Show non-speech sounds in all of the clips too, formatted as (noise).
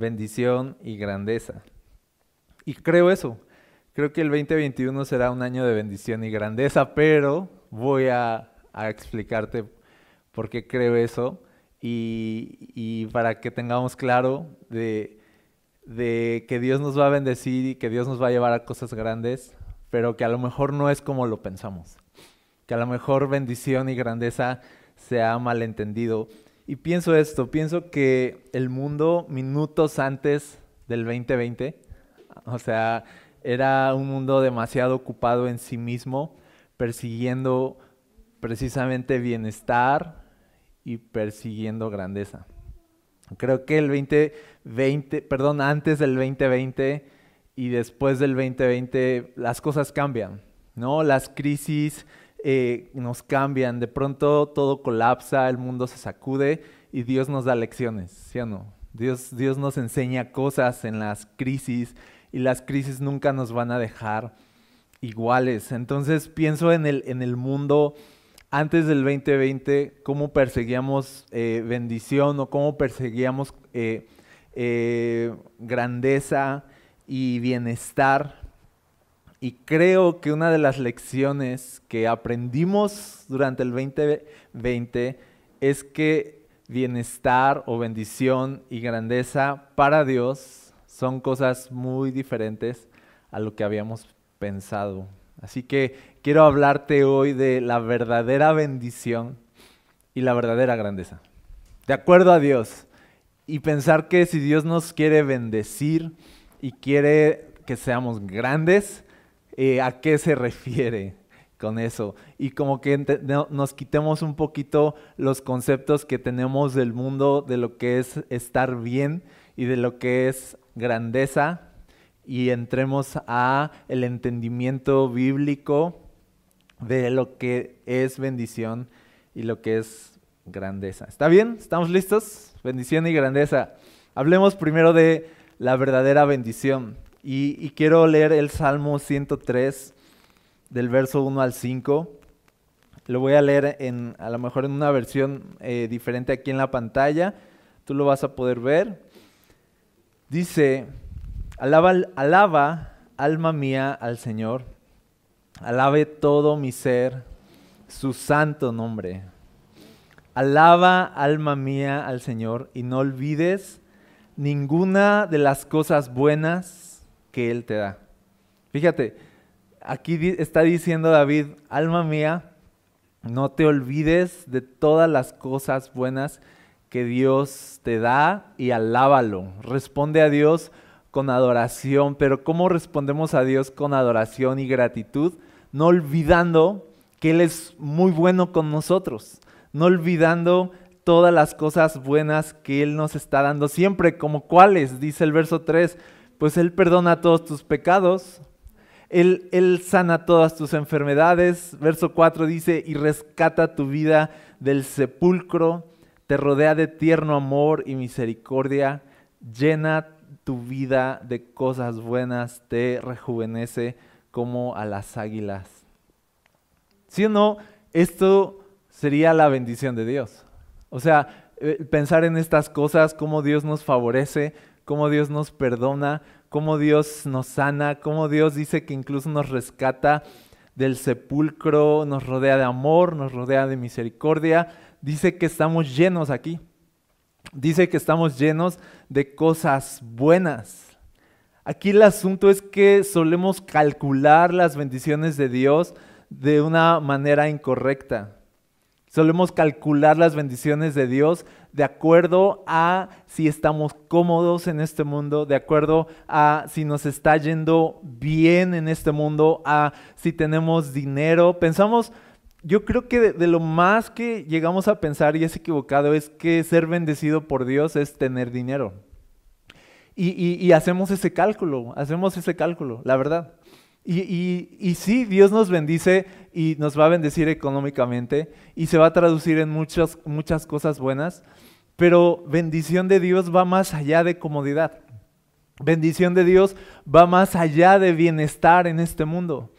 bendición y grandeza. Y creo eso. Creo que el 2021 será un año de bendición y grandeza, pero voy a, explicarte por qué creo eso y, para que tengamos claro de, que Dios nos va a bendecir y que Dios nos va a llevar a cosas grandes, pero que a lo mejor no es como lo pensamos. Que a lo mejor bendición y grandeza se ha malentendido. Y pienso esto, pienso que el mundo minutos antes del 2020, o sea, era un mundo demasiado ocupado en sí mismo, persiguiendo precisamente bienestar y persiguiendo grandeza. Creo que el 2020, perdón, antes del 2020 y después del 2020 las cosas cambian, ¿no? Las crisis eh, nos cambian, de pronto todo colapsa, el mundo se sacude y Dios nos da lecciones, ¿sí o no? Dios, Dios nos enseña cosas en las crisis y las crisis nunca nos van a dejar iguales. Entonces pienso en el, en el mundo antes del 2020, cómo perseguíamos eh, bendición o cómo perseguíamos eh, grandeza y bienestar y creo que una de las lecciones que aprendimos durante el 2020 es que bienestar o bendición y grandeza para Dios son cosas muy diferentes a lo que habíamos pensado. Así que quiero hablarte hoy de la verdadera bendición y la verdadera grandeza. De acuerdo a Dios. Y pensar que si Dios nos quiere bendecir y quiere que seamos grandes, eh, a qué se refiere con eso y como que nos quitemos un poquito los conceptos que tenemos del mundo de lo que es estar bien y de lo que es grandeza y entremos a el entendimiento bíblico de lo que es bendición y lo que es grandeza. ¿Está bien? ¿Estamos listos? Bendición y grandeza. Hablemos primero de la verdadera bendición. Y, quiero leer el Salmo 103 del verso 1 al 5. Lo voy a leer en, a lo mejor en una versión eh, diferente aquí en la pantalla. Tú lo vas a poder ver. Dice, alaba, alaba alma mía al Señor. Alabe todo mi ser su santo nombre. Alaba alma mía al Señor y no olvides ninguna de las cosas buenas que Él te da. Fíjate, aquí está diciendo David, alma mía, no te olvides de todas las cosas buenas que Dios te da y alábalo. Responde a Dios con adoración, pero ¿cómo respondemos a Dios con adoración y gratitud? No olvidando que Él es muy bueno con nosotros, no olvidando todas las cosas buenas que Él nos está dando siempre, como cuáles, dice el verso 3, pues Él perdona todos tus pecados, él, él, sana todas tus enfermedades. Verso 4 dice, y rescata tu vida del sepulcro, te rodea de tierno amor y misericordia, llena tu vida de cosas buenas, te rejuvenece como a las águilas. ¿Sí o no? Esto sería la bendición de Dios. O sea, eh, pensar en estas cosas, cómo Dios nos favorece, cómo Dios nos perdona, cómo Dios nos sana, cómo Dios dice que incluso nos rescata del sepulcro, nos rodea de amor, nos rodea de misericordia. Dice que estamos llenos aquí. Dice que estamos llenos de cosas buenas. Aquí el asunto es que solemos calcular las bendiciones de Dios de una manera incorrecta. Solemos calcular las bendiciones de Dios de acuerdo a si estamos cómodos en este mundo, de acuerdo a si nos está yendo bien en este mundo, a si tenemos dinero. Pensamos, yo creo que de, lo más que llegamos a pensar y es equivocado es que ser bendecido por Dios es tener dinero. Y, hacemos ese cálculo, hacemos ese cálculo, la verdad. Y, sí, Dios nos bendice y nos va a bendecir económicamente y se va a traducir en muchas, muchas cosas buenas, pero bendición de Dios va más allá de comodidad. Bendición de Dios va más allá de bienestar en este mundo.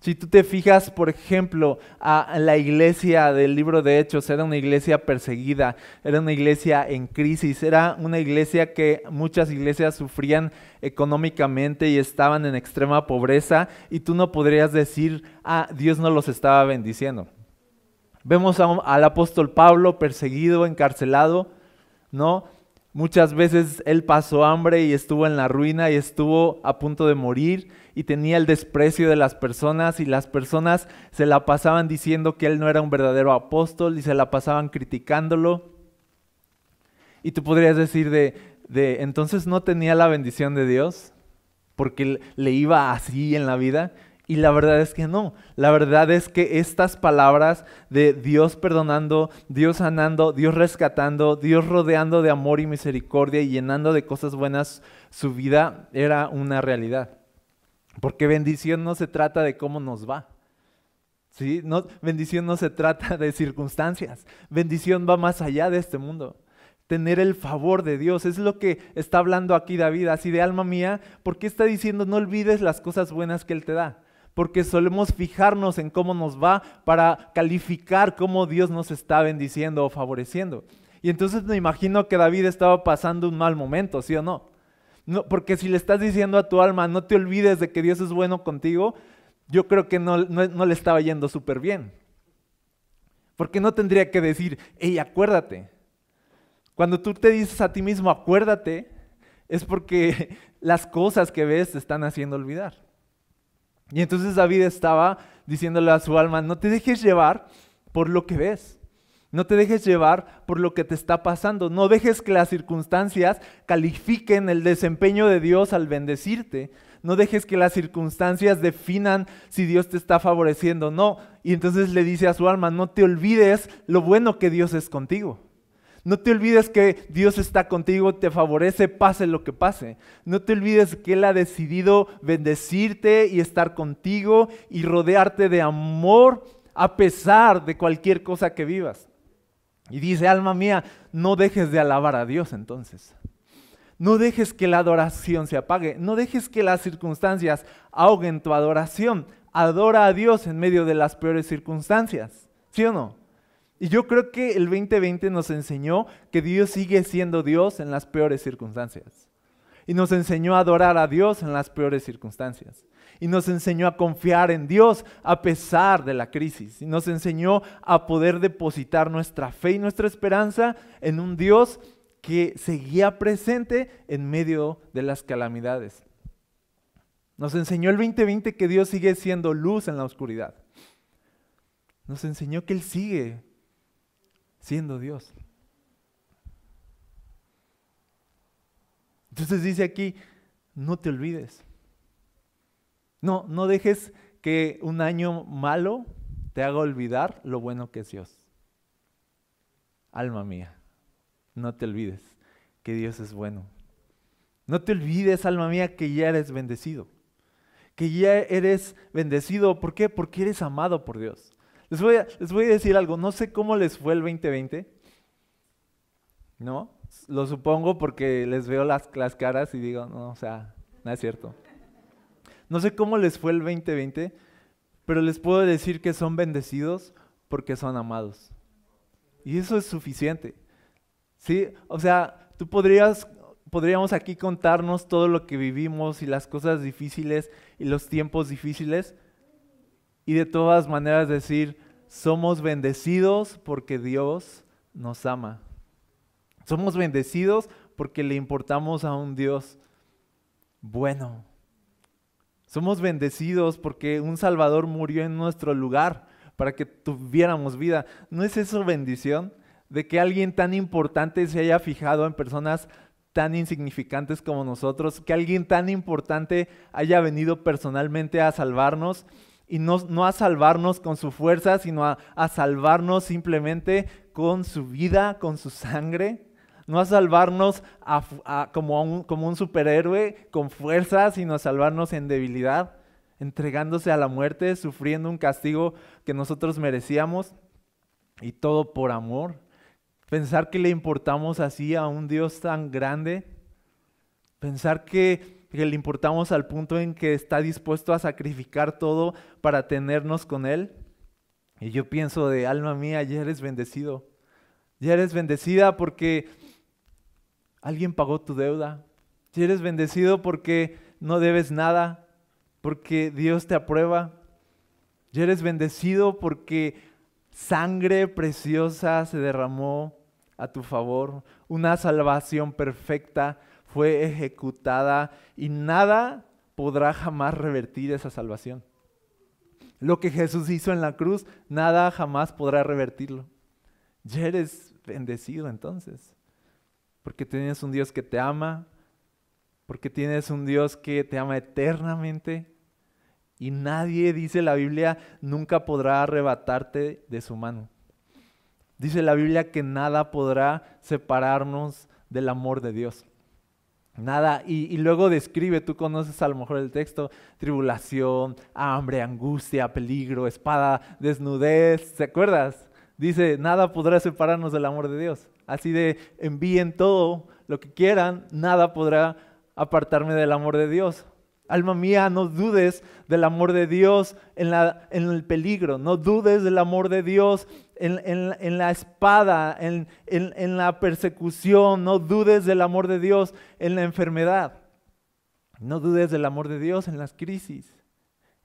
Si tú te fijas, por ejemplo, a la iglesia del libro de Hechos, era una iglesia perseguida, era una iglesia en crisis, era una iglesia que muchas iglesias sufrían económicamente y estaban en extrema pobreza y tú no podrías decir, ah, Dios no los estaba bendiciendo. Vemos al apóstol Pablo perseguido, encarcelado, ¿no? Muchas veces él pasó hambre y estuvo en la ruina y estuvo a punto de morir y tenía el desprecio de las personas y las personas se la pasaban diciendo que él no era un verdadero apóstol y se la pasaban criticándolo. Y tú podrías decir de, de entonces no tenía la bendición de Dios porque le iba así en la vida. Y la verdad es que no. La verdad es que estas palabras de Dios perdonando, Dios sanando, Dios rescatando, Dios rodeando de amor y misericordia y llenando de cosas buenas su vida era una realidad. Porque bendición no se trata de cómo nos va. ¿sí? No, bendición no se trata de circunstancias. Bendición va más allá de este mundo tener el favor de Dios. Es lo que está hablando aquí David, así de alma mía, porque está diciendo no olvides las cosas buenas que Él te da porque solemos fijarnos en cómo nos va para calificar cómo Dios nos está bendiciendo o favoreciendo. Y entonces me imagino que David estaba pasando un mal momento, ¿sí o no? no porque si le estás diciendo a tu alma, no te olvides de que Dios es bueno contigo, yo creo que no, no, le estaba yendo súper bien. Porque no tendría que decir, hey, acuérdate. Cuando tú te dices a ti mismo, acuérdate, es porque (laughs) las cosas que ves te están haciendo olvidar. Y entonces David estaba diciéndole a su alma, no te dejes llevar por lo que ves. No te dejes llevar por lo que te está pasando. No dejes que las circunstancias califiquen el desempeño de Dios al bendecirte. No dejes que las circunstancias definan si Dios te está favoreciendo o no. Y entonces le dice a su alma, no te olvides lo bueno que Dios es contigo. No te olvides que Dios está contigo, te favorece, pase lo que pase. No te olvides que Él ha decidido bendecirte y estar contigo y rodearte de amor a pesar de cualquier cosa que vivas. Y dice, alma mía, no dejes de alabar a Dios entonces. No dejes que la adoración se apague. No dejes que las circunstancias ahoguen tu adoración. Adora a Dios en medio de las peores circunstancias. ¿Sí o no? Y yo creo que el 2020 nos enseñó que Dios sigue siendo Dios en las peores circunstancias. Y nos enseñó a adorar a Dios en las peores circunstancias. Y nos enseñó a confiar en Dios a pesar de la crisis. Y nos enseñó a poder depositar nuestra fe y nuestra esperanza en un Dios que seguía presente en medio de las calamidades. Nos enseñó el 2020 que Dios sigue siendo luz en la oscuridad. Nos enseñó que Él sigue siendo Dios. Entonces dice aquí, no te olvides. No, no dejes que un año malo te haga olvidar lo bueno que es Dios. Alma mía, no te olvides que Dios es bueno. No te olvides, alma mía, que ya eres bendecido. Que ya eres bendecido. ¿Por qué? Porque eres amado por Dios. Les voy, a, les voy a decir algo, no sé cómo les fue el 2020, ¿no? Lo supongo porque les veo las, las caras y digo, no, o sea, no es cierto. No sé cómo les fue el 2020, pero les puedo decir que son bendecidos porque son amados. Y eso es suficiente. ¿Sí? O sea, tú podrías, podríamos aquí contarnos todo lo que vivimos y las cosas difíciles y los tiempos difíciles, y de todas maneras decir, somos bendecidos porque Dios nos ama. Somos bendecidos porque le importamos a un Dios bueno. Somos bendecidos porque un Salvador murió en nuestro lugar para que tuviéramos vida. ¿No es eso bendición? De que alguien tan importante se haya fijado en personas tan insignificantes como nosotros, que alguien tan importante haya venido personalmente a salvarnos y no, a salvarnos con su fuerza, sino a, salvarnos simplemente con su vida, con su sangre. no a salvarnos como, un, como un superhéroe con fuerza, sino a salvarnos en debilidad, entregándose a la muerte, sufriendo un castigo que nosotros merecíamos y todo por amor. Pensar que le importamos así a un Dios tan grande, pensar que, que le importamos al punto en que está dispuesto a sacrificar todo para tenernos con Él. Y yo pienso de alma mía, ya eres bendecido. Ya eres bendecida porque alguien pagó tu deuda. Ya eres bendecido porque no debes nada, porque Dios te aprueba. Ya eres bendecido porque sangre preciosa se derramó a tu favor. Una salvación perfecta fue ejecutada y nada podrá jamás revertir esa salvación. Lo que Jesús hizo en la cruz, nada jamás podrá revertirlo. Ya eres bendecido entonces, porque tienes un Dios que te ama, porque tienes un Dios que te ama eternamente y nadie, dice la Biblia, nunca podrá arrebatarte de su mano. Dice la Biblia que nada podrá separarnos del amor de Dios. Nada, y, luego describe, tú conoces a lo mejor el texto, tribulación, hambre, angustia, peligro, espada, desnudez, ¿te acuerdas? Dice, nada podrá separarnos del amor de Dios. Así de, envíen todo lo que quieran, nada podrá apartarme del amor de Dios. Alma mía, no dudes del amor de Dios en, la, en el peligro, no dudes del amor de Dios en, en la espada, en, la persecución, no dudes del amor de Dios en la enfermedad, no dudes del amor de Dios en las crisis,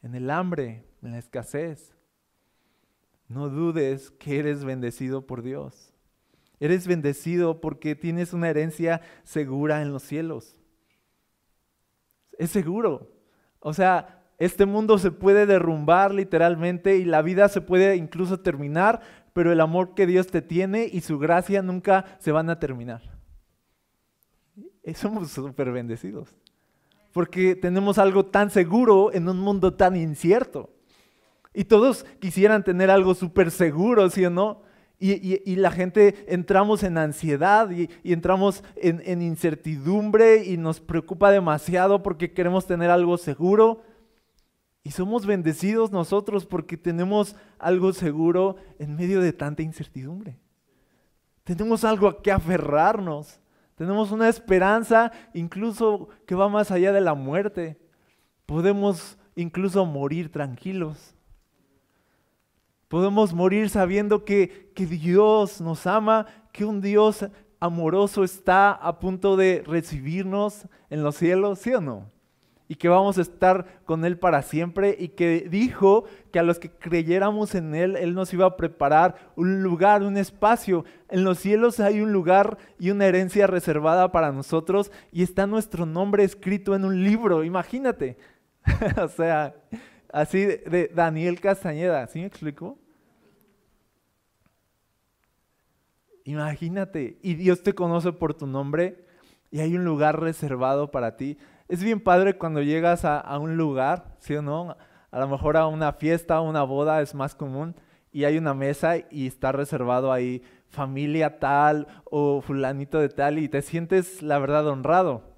en el hambre, en la escasez. No dudes que eres bendecido por Dios. Eres bendecido porque tienes una herencia segura en los cielos es seguro. O sea, este mundo se puede derrumbar literalmente y la vida se puede incluso terminar, pero el amor que Dios te tiene y su gracia nunca se van a terminar. Somos súper bendecidos. Porque tenemos algo tan seguro en un mundo tan incierto. Y todos quisieran tener algo súper seguro, ¿sí o no? Y, la gente entramos en ansiedad y, entramos en, incertidumbre y nos preocupa demasiado porque queremos tener algo seguro. Y somos bendecidos nosotros porque tenemos algo seguro en medio de tanta incertidumbre. Tenemos algo a que aferrarnos. Tenemos una esperanza incluso que va más allá de la muerte. Podemos incluso morir tranquilos. Podemos morir sabiendo que, que Dios nos ama, que un Dios amoroso está a punto de recibirnos en los cielos, ¿sí o no? Y que vamos a estar con Él para siempre y que dijo que a los que creyéramos en Él, Él nos iba a preparar un lugar, un espacio. En los cielos hay un lugar y una herencia reservada para nosotros y está nuestro nombre escrito en un libro, imagínate. (laughs) o sea, así de, Daniel Castañeda, ¿sí me explico? Imagínate, y Dios te conoce por tu nombre y hay un lugar reservado para ti. Es bien padre cuando llegas a, un lugar, ¿sí o no? A lo mejor a una fiesta, o una boda es más común y hay una mesa y está reservado ahí familia tal o fulanito de tal y te sientes la verdad honrado.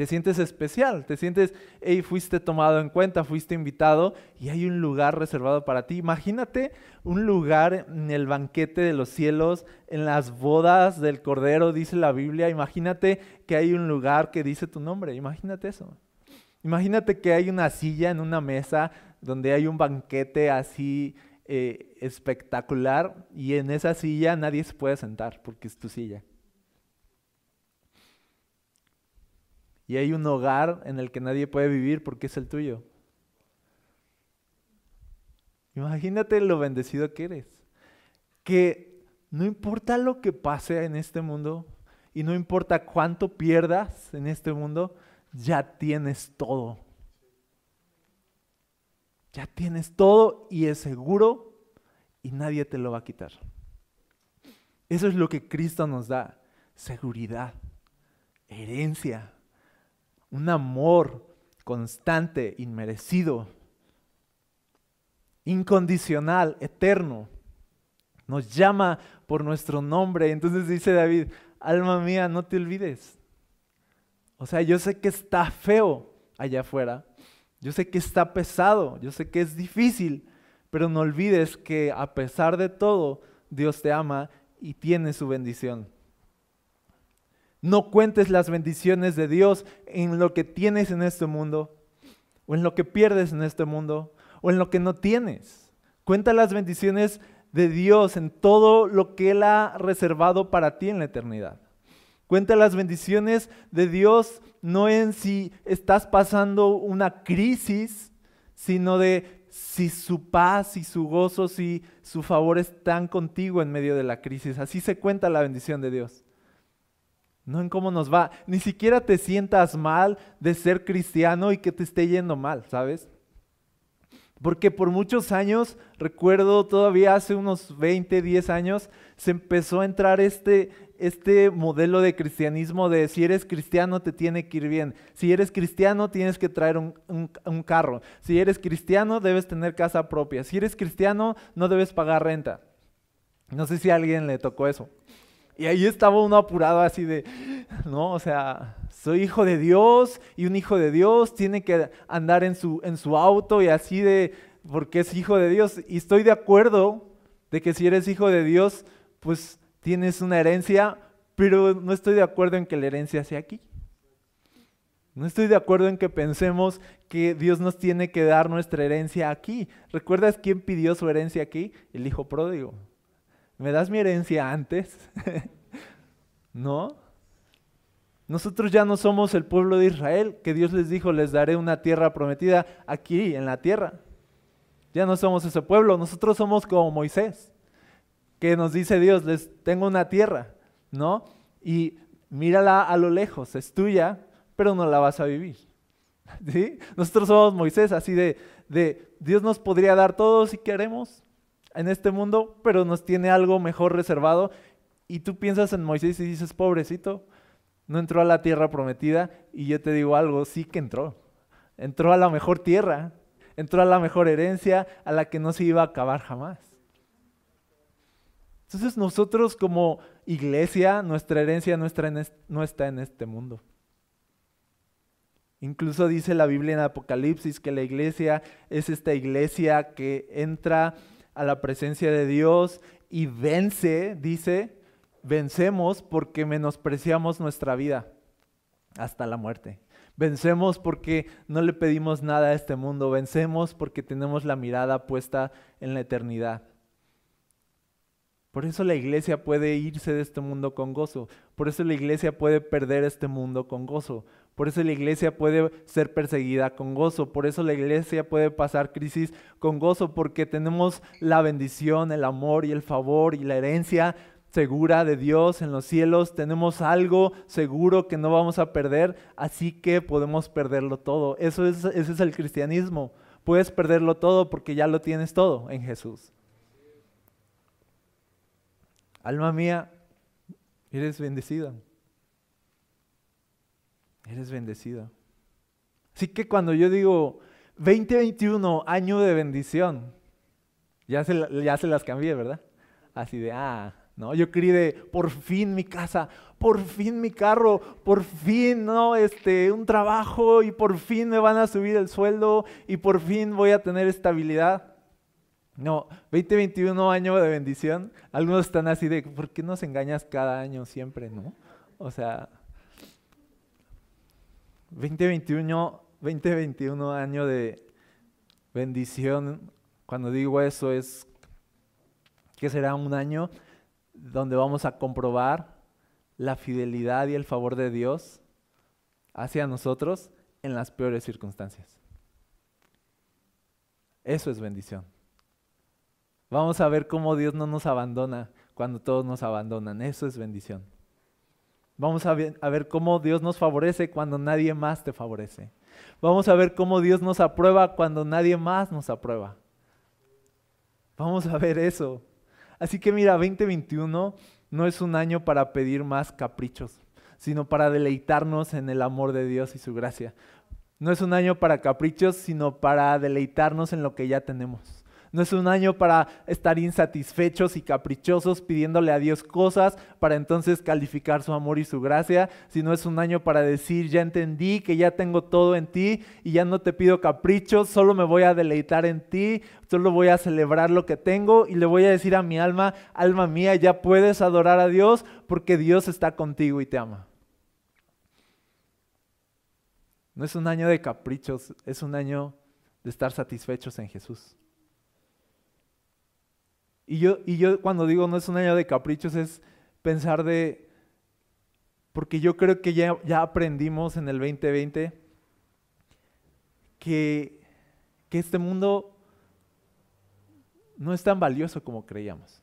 Te sientes especial, te sientes, hey, fuiste tomado en cuenta, fuiste invitado y hay un lugar reservado para ti. Imagínate un lugar en el banquete de los cielos, en las bodas del Cordero, dice la Biblia. Imagínate que hay un lugar que dice tu nombre, imagínate eso. Imagínate que hay una silla en una mesa donde hay un banquete así eh, espectacular y en esa silla nadie se puede sentar porque es tu silla. Y hay un hogar en el que nadie puede vivir porque es el tuyo. Imagínate lo bendecido que eres. Que no importa lo que pase en este mundo y no importa cuánto pierdas en este mundo, ya tienes todo. Ya tienes todo y es seguro y nadie te lo va a quitar. Eso es lo que Cristo nos da. Seguridad, herencia, un amor constante, inmerecido, incondicional, eterno. nos llama por nuestro nombre. Entonces dice David, alma mía, no te olvides. O sea, yo sé que está feo allá afuera, yo sé que está pesado, yo sé que es difícil, pero no olvides que a pesar de todo, Dios te ama y tiene su bendición. No cuentes las bendiciones de Dios en lo que tienes en este mundo, o en lo que pierdes en este mundo, o en lo que no tienes. Cuenta las bendiciones de Dios en todo lo que Él ha reservado para ti en la eternidad. Cuenta las bendiciones de Dios no en si estás pasando una crisis, sino de si su paz y su gozo, si su favor están contigo en medio de la crisis. Así se cuenta la bendición de Dios. No en cómo nos va. Ni siquiera te sientas mal de ser cristiano y que te esté yendo mal, ¿sabes? Porque por muchos años, recuerdo todavía hace unos 20, 10 años, se empezó a entrar este, este modelo de cristianismo de si eres cristiano te tiene que ir bien. Si eres cristiano tienes que traer un, un carro. Si eres cristiano debes tener casa propia. Si eres cristiano no debes pagar renta. No sé si a alguien le tocó eso. Y ahí estaba uno apurado así de, no, o sea, soy hijo de Dios y un hijo de Dios tiene que andar en su, en su auto y así de, porque es hijo de Dios. Y estoy de acuerdo de que si eres hijo de Dios, pues tienes una herencia, pero no estoy de acuerdo en que la herencia sea aquí. No estoy de acuerdo en que pensemos que Dios nos tiene que dar nuestra herencia aquí. ¿Recuerdas quién pidió su herencia aquí? El hijo pródigo. ¿Me das mi herencia antes? (laughs) ¿No? Nosotros ya no somos el pueblo de Israel, que Dios les dijo, les daré una tierra prometida aquí en la tierra. Ya no somos ese pueblo, nosotros somos como Moisés, que nos dice Dios, les tengo una tierra, ¿no? Y mírala a lo lejos, es tuya, pero no la vas a vivir. (laughs) ¿Sí? Nosotros somos Moisés, así de, de Dios nos podría dar todo si queremos, en este mundo, pero nos tiene algo mejor reservado. Y tú piensas en Moisés y dices, pobrecito, no entró a la tierra prometida. Y yo te digo algo, sí que entró. Entró a la mejor tierra, entró a la mejor herencia, a la que no se iba a acabar jamás. Entonces nosotros como iglesia, nuestra herencia no está en este mundo. Incluso dice la Biblia en Apocalipsis que la iglesia es esta iglesia que entra a la presencia de Dios y vence, dice, vencemos porque menospreciamos nuestra vida hasta la muerte. Vencemos porque no le pedimos nada a este mundo, vencemos porque tenemos la mirada puesta en la eternidad. Por eso la iglesia puede irse de este mundo con gozo. Por eso la iglesia puede perder este mundo con gozo. Por eso la iglesia puede ser perseguida con gozo. Por eso la iglesia puede pasar crisis con gozo. Porque tenemos la bendición, el amor y el favor y la herencia segura de Dios en los cielos. Tenemos algo seguro que no vamos a perder. Así que podemos perderlo todo. Eso es, ese es el cristianismo. Puedes perderlo todo porque ya lo tienes todo en Jesús. Alma mía, eres bendecida. Eres bendecida. Así que cuando yo digo 2021, año de bendición, ya se, ya se las cambié, ¿verdad? Así de, ah, no, yo quería de, por fin mi casa, por fin mi carro, por fin, ¿no? Este, un trabajo y por fin me van a subir el sueldo y por fin voy a tener estabilidad. No, 2021 año de bendición. Algunos están así de, ¿por qué nos engañas cada año siempre, no? O sea, 2021, 2021 año de bendición. Cuando digo eso es que será un año donde vamos a comprobar la fidelidad y el favor de Dios hacia nosotros en las peores circunstancias. Eso es bendición. Vamos a ver cómo Dios no nos abandona cuando todos nos abandonan. Eso es bendición. Vamos a ver, cómo Dios nos favorece cuando nadie más te favorece. Vamos a ver cómo Dios nos aprueba cuando nadie más nos aprueba. Vamos a ver eso. Así que mira, 2021 no es un año para pedir más caprichos, sino para deleitarnos en el amor de Dios y su gracia. No es un año para caprichos, sino para deleitarnos en lo que ya tenemos. No es un año para estar insatisfechos y caprichosos pidiéndole a Dios cosas para entonces calificar su amor y su gracia, sino es un año para decir, ya entendí que ya tengo todo en ti y ya no te pido caprichos, solo me voy a deleitar en ti, solo voy a celebrar lo que tengo y le voy a decir a mi alma, alma mía, ya puedes adorar a Dios porque Dios está contigo y te ama. No es un año de caprichos, es un año de estar satisfechos en Jesús. Y yo, y yo cuando digo no es un año de caprichos es pensar de, porque yo creo que ya, ya aprendimos en el 2020 que, que este mundo no es tan valioso como creíamos.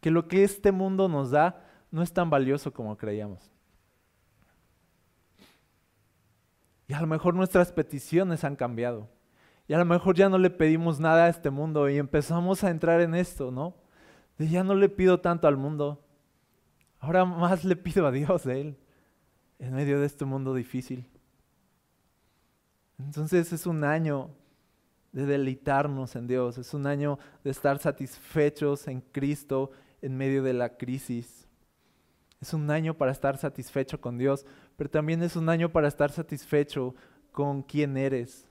Que lo que este mundo nos da no es tan valioso como creíamos. Y a lo mejor nuestras peticiones han cambiado. Y a lo mejor ya no le pedimos nada a este mundo y empezamos a entrar en esto, ¿no? De ya no le pido tanto al mundo. Ahora más le pido a Dios de Él en medio de este mundo difícil. Entonces es un año de deleitarnos en Dios, es un año de estar satisfechos en Cristo en medio de la crisis. Es un año para estar satisfecho con Dios, pero también es un año para estar satisfecho con quién eres,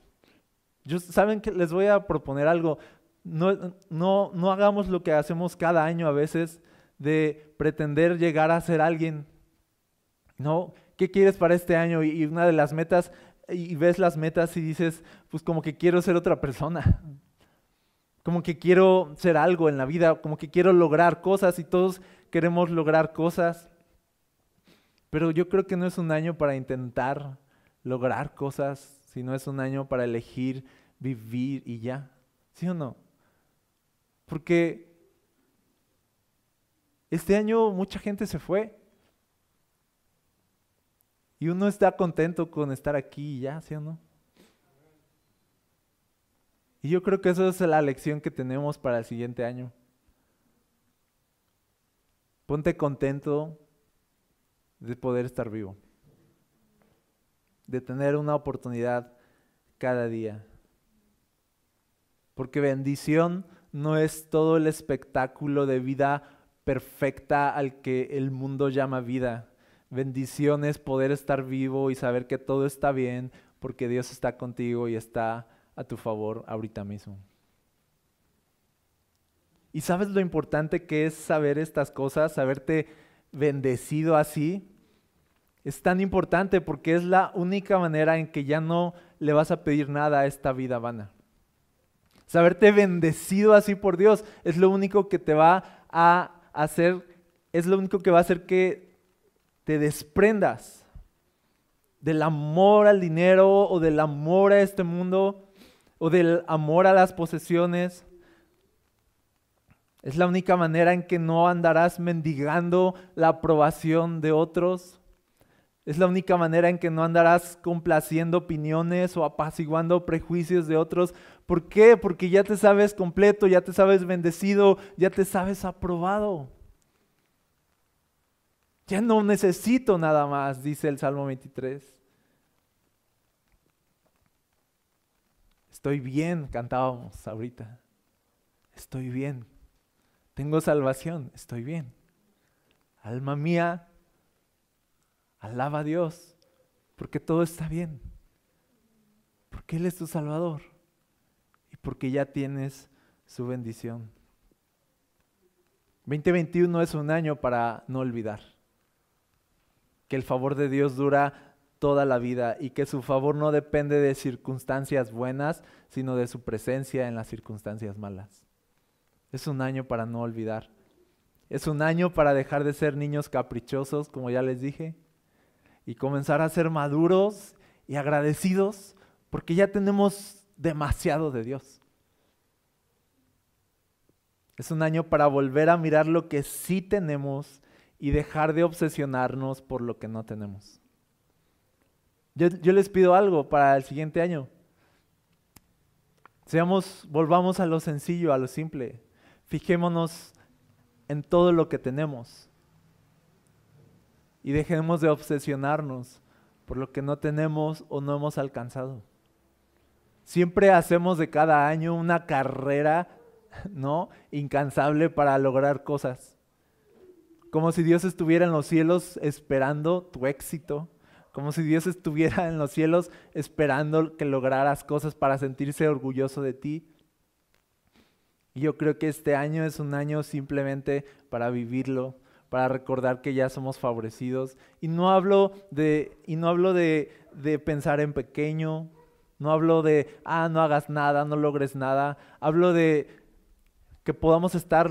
Saben que les voy a proponer algo. No, no, no hagamos lo que hacemos cada año a veces de pretender llegar a ser alguien. ¿No? ¿Qué quieres para este año? Y una de las metas, y ves las metas y dices, pues como que quiero ser otra persona. Como que quiero ser algo en la vida, como que quiero lograr cosas y todos queremos lograr cosas. Pero yo creo que no es un año para intentar lograr cosas, si no es un año para elegir vivir y ya. ¿Sí o no? Porque este año mucha gente se fue. Y uno está contento con estar aquí y ya, ¿sí o no? Y yo creo que eso es la lección que tenemos para el siguiente año. Ponte contento de poder estar vivo de tener una oportunidad cada día. Porque bendición no es todo el espectáculo de vida perfecta al que el mundo llama vida. Bendición es poder estar vivo y saber que todo está bien porque Dios está contigo y está a tu favor ahorita mismo. ¿Y sabes lo importante que es saber estas cosas, saberte bendecido así? Es tan importante porque es la única manera en que ya no le vas a pedir nada a esta vida vana. Saberte bendecido así por Dios es lo único que te va a hacer, es lo único que va a hacer que te desprendas del amor al dinero o del amor a este mundo o del amor a las posesiones. Es la única manera en que no andarás mendigando la aprobación de otros es la única manera en que no andarás complaciendo opiniones o apaciguando prejuicios de otros. ¿Por qué? Porque ya te sabes completo, ya te sabes bendecido, ya te sabes aprobado. Ya no necesito nada más, dice el Salmo 23. Estoy bien, cantábamos ahorita. Estoy bien. Tengo salvación, estoy bien. Alma mía, Alaba a Dios, porque todo está bien, porque Él es tu Salvador y porque ya tienes su bendición. 2021 es un año para no olvidar que el favor de Dios dura toda la vida y que su favor no depende de circunstancias buenas, sino de su presencia en las circunstancias malas. Es un año para no olvidar. Es un año para dejar de ser niños caprichosos, como ya les dije, y comenzar a ser maduros y agradecidos porque ya tenemos demasiado de Dios. Es un año para volver a mirar lo que sí tenemos y dejar de obsesionarnos por lo que no tenemos. Yo, les pido algo para el siguiente año. Seamos, volvamos a lo sencillo, a lo simple. Fijémonos en todo lo que tenemos y dejemos de obsesionarnos por lo que no tenemos o no hemos alcanzado. Siempre hacemos de cada año una carrera ¿no? Incansable para lograr cosas. Como si Dios estuviera en los cielos esperando tu éxito. Como si Dios estuviera en los cielos esperando que lograras cosas para sentirse orgulloso de ti. Y yo creo que este año es un año simplemente para vivirlo, para recordar que ya somos favorecidos. Y no hablo de, y no hablo de, de pensar en pequeño, no hablo de, ah, no hagas nada, no logres nada. Hablo de que podamos estar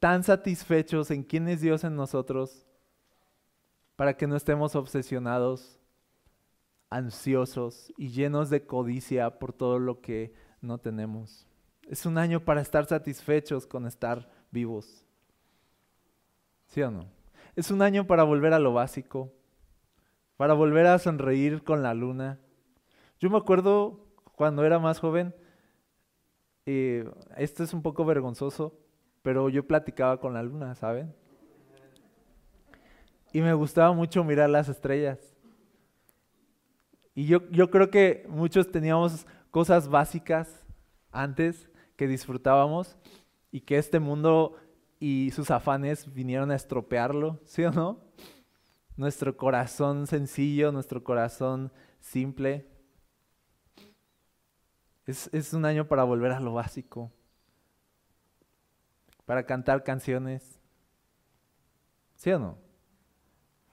tan satisfechos en quién es Dios en nosotros para que no estemos obsesionados, ansiosos y llenos de codicia por todo lo que no tenemos. Es un año para estar satisfechos con estar vivos. Es un año para volver a lo básico, para volver a sonreír con la luna. Yo me acuerdo cuando era más joven, eh, esto es un poco vergonzoso, pero yo platicaba con la luna, ¿saben? Y me gustaba mucho mirar las estrellas. Y yo, yo creo que muchos teníamos cosas básicas antes que disfrutábamos y que este mundo y sus afanes vinieron a estropearlo, ¿sí o no? Nuestro corazón sencillo, nuestro corazón simple. Es, es un año para volver a lo básico, para cantar canciones, ¿sí o no?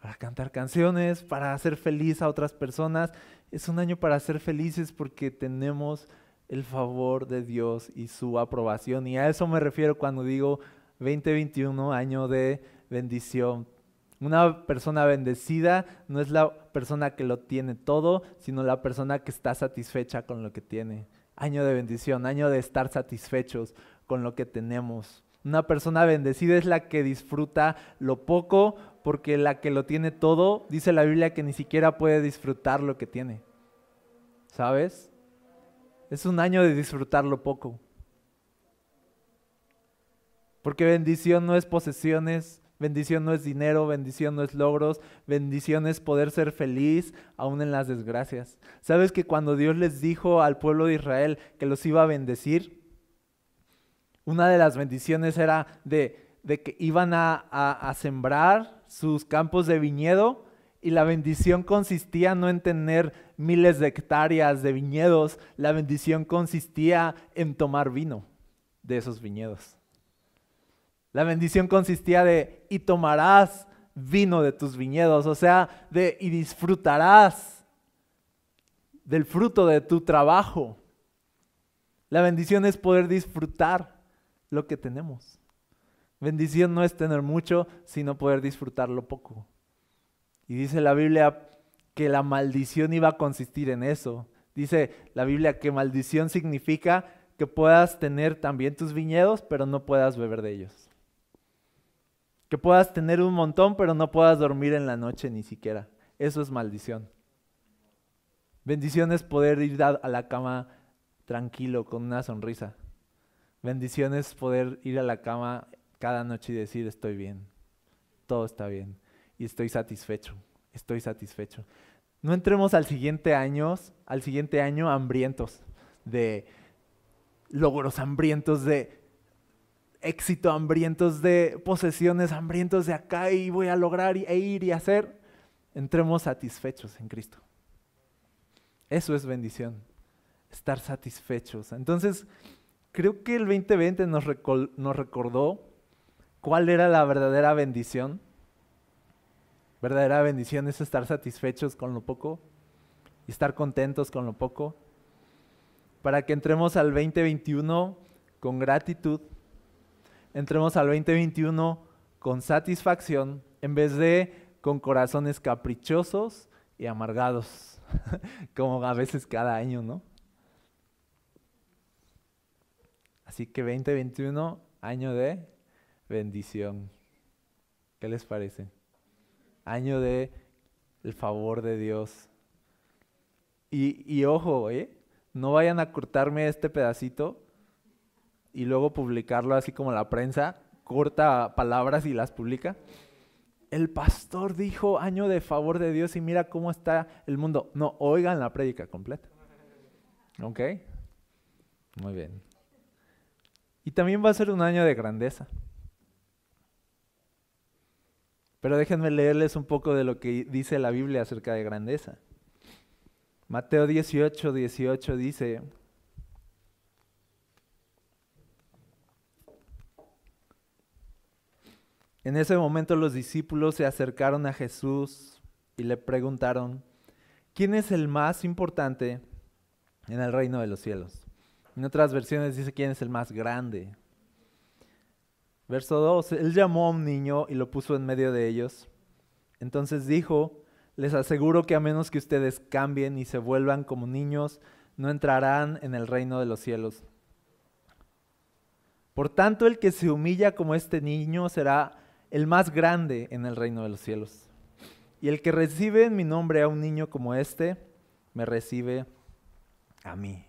Para cantar canciones, para hacer feliz a otras personas. Es un año para ser felices porque tenemos el favor de Dios y su aprobación. Y a eso me refiero cuando digo 2021, año de bendición. Una persona bendecida no es la persona que lo tiene todo, sino la persona que está satisfecha con lo que tiene. Año de bendición, año de estar satisfechos con lo que tenemos. Una persona bendecida es la que disfruta lo poco, porque la que lo tiene todo, dice la Biblia que ni siquiera puede disfrutar lo que tiene. ¿Sabes? Es un año de disfrutar lo poco. Porque bendición no es posesiones, bendición no es dinero, bendición no es logros, bendición es poder ser feliz aún en las desgracias. ¿Sabes que cuando Dios les dijo al pueblo de Israel que los iba a bendecir, una de las bendiciones era de, que iban a, sembrar sus campos de viñedo y la bendición consistía no en tener miles de hectáreas de viñedos, la bendición consistía en tomar vino de esos viñedos. La bendición consistía de y tomarás vino de tus viñedos, o sea, de y disfrutarás del fruto de tu trabajo. La bendición es poder disfrutar lo que tenemos. Bendición no es tener mucho, sino poder disfrutar lo poco. Y dice la Biblia que la maldición iba a consistir en eso. Dice la Biblia que maldición significa que puedas tener también tus viñedos, pero no puedas beber de ellos. Que puedas tener un montón, pero no puedas dormir en la noche ni siquiera. Eso es maldición. Bendición es poder ir a la cama tranquilo, con una sonrisa. Bendición es poder ir a la cama cada noche y decir estoy bien, todo está bien y estoy satisfecho, estoy satisfecho. No entremos al siguiente año, al siguiente año hambrientos de logros, hambrientos de éxito, hambrientos de posesiones, hambrientos de acá y voy a lograr e ir y hacer. Entremos satisfechos en Cristo. Eso es bendición, estar satisfechos. Entonces, creo que el 2020 nos, nos recordó cuál era la verdadera bendición Verdadera bendición es estar satisfechos con lo poco y estar contentos con lo poco. Para que entremos al 2021 con gratitud, entremos al 2021 con satisfacción en vez de con corazones caprichosos y amargados, (laughs) como a veces cada año, ¿no? Así que 2021, año de bendición. ¿Qué les parece? año de el favor de Dios. Y, y ojo, ¿eh? no vayan a cortarme este pedacito y luego publicarlo así como la prensa corta palabras y las publica. El pastor dijo año de favor de Dios y mira cómo está el mundo. No, oigan la prédica completa. ¿Ok? Muy bien. Y también va a ser un año de grandeza. Pero déjenme leerles un poco de lo que dice la Biblia acerca de grandeza. Mateo 18, 18 dice, en ese momento los discípulos se acercaron a Jesús y le preguntaron, ¿quién es el más importante en el reino de los cielos? En otras versiones dice quién es el más grande. Verso 2, él llamó a un niño y lo puso en medio de ellos. Entonces dijo, les aseguro que a menos que ustedes cambien y se vuelvan como niños, no entrarán en el reino de los cielos. Por tanto, el que se humilla como este niño será el más grande en el reino de los cielos. Y el que recibe en mi nombre a un niño como este, me recibe a mí.